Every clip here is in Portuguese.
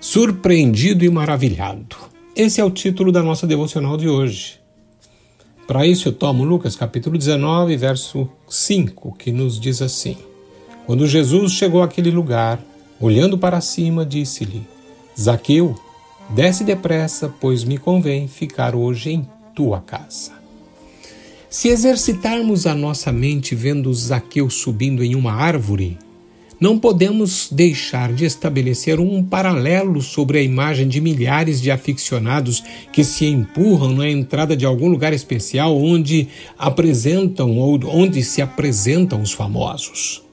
Surpreendido e maravilhado. Esse é o título da nossa devocional de hoje. Para isso eu tomo Lucas capítulo 19, verso 5, que nos diz assim: Quando Jesus chegou àquele lugar, olhando para cima, disse-lhe: Zaqueu, desce depressa, pois me convém ficar hoje em tua casa. Se exercitarmos a nossa mente vendo Zaqueu subindo em uma árvore, não podemos deixar de estabelecer um paralelo sobre a imagem de milhares de aficionados que se empurram na entrada de algum lugar especial onde apresentam ou onde se apresentam os famosos.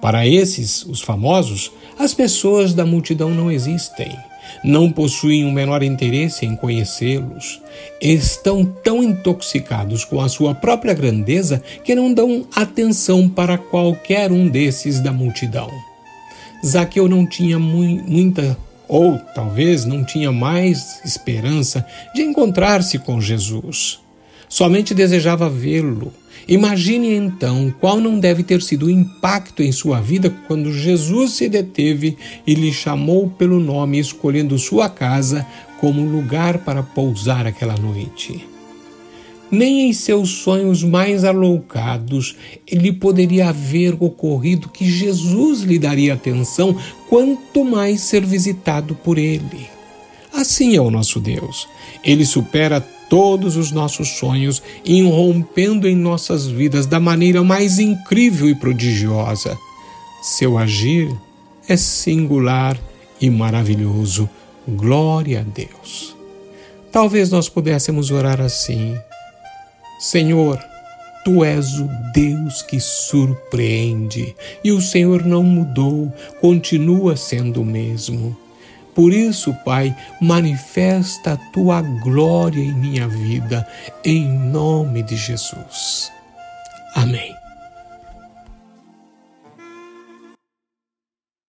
Para esses, os famosos, as pessoas da multidão não existem não possuem o menor interesse em conhecê-los. Estão tão intoxicados com a sua própria grandeza que não dão atenção para qualquer um desses da multidão. Zaqueu não tinha mu muita, ou talvez não tinha mais esperança de encontrar-se com Jesus. Somente desejava vê-lo Imagine então qual não deve ter sido o impacto em sua vida quando Jesus se deteve e lhe chamou pelo nome, escolhendo sua casa como lugar para pousar aquela noite. Nem em seus sonhos mais aloucados ele poderia haver ocorrido que Jesus lhe daria atenção, quanto mais ser visitado por ele. Assim é o nosso Deus. Ele supera todos os nossos sonhos, irrompendo em nossas vidas da maneira mais incrível e prodigiosa. Seu agir é singular e maravilhoso. Glória a Deus. Talvez nós pudéssemos orar assim: Senhor, Tu és o Deus que surpreende, e o Senhor não mudou, continua sendo o mesmo. Por isso, Pai, manifesta a tua glória em minha vida, em nome de Jesus. Amém.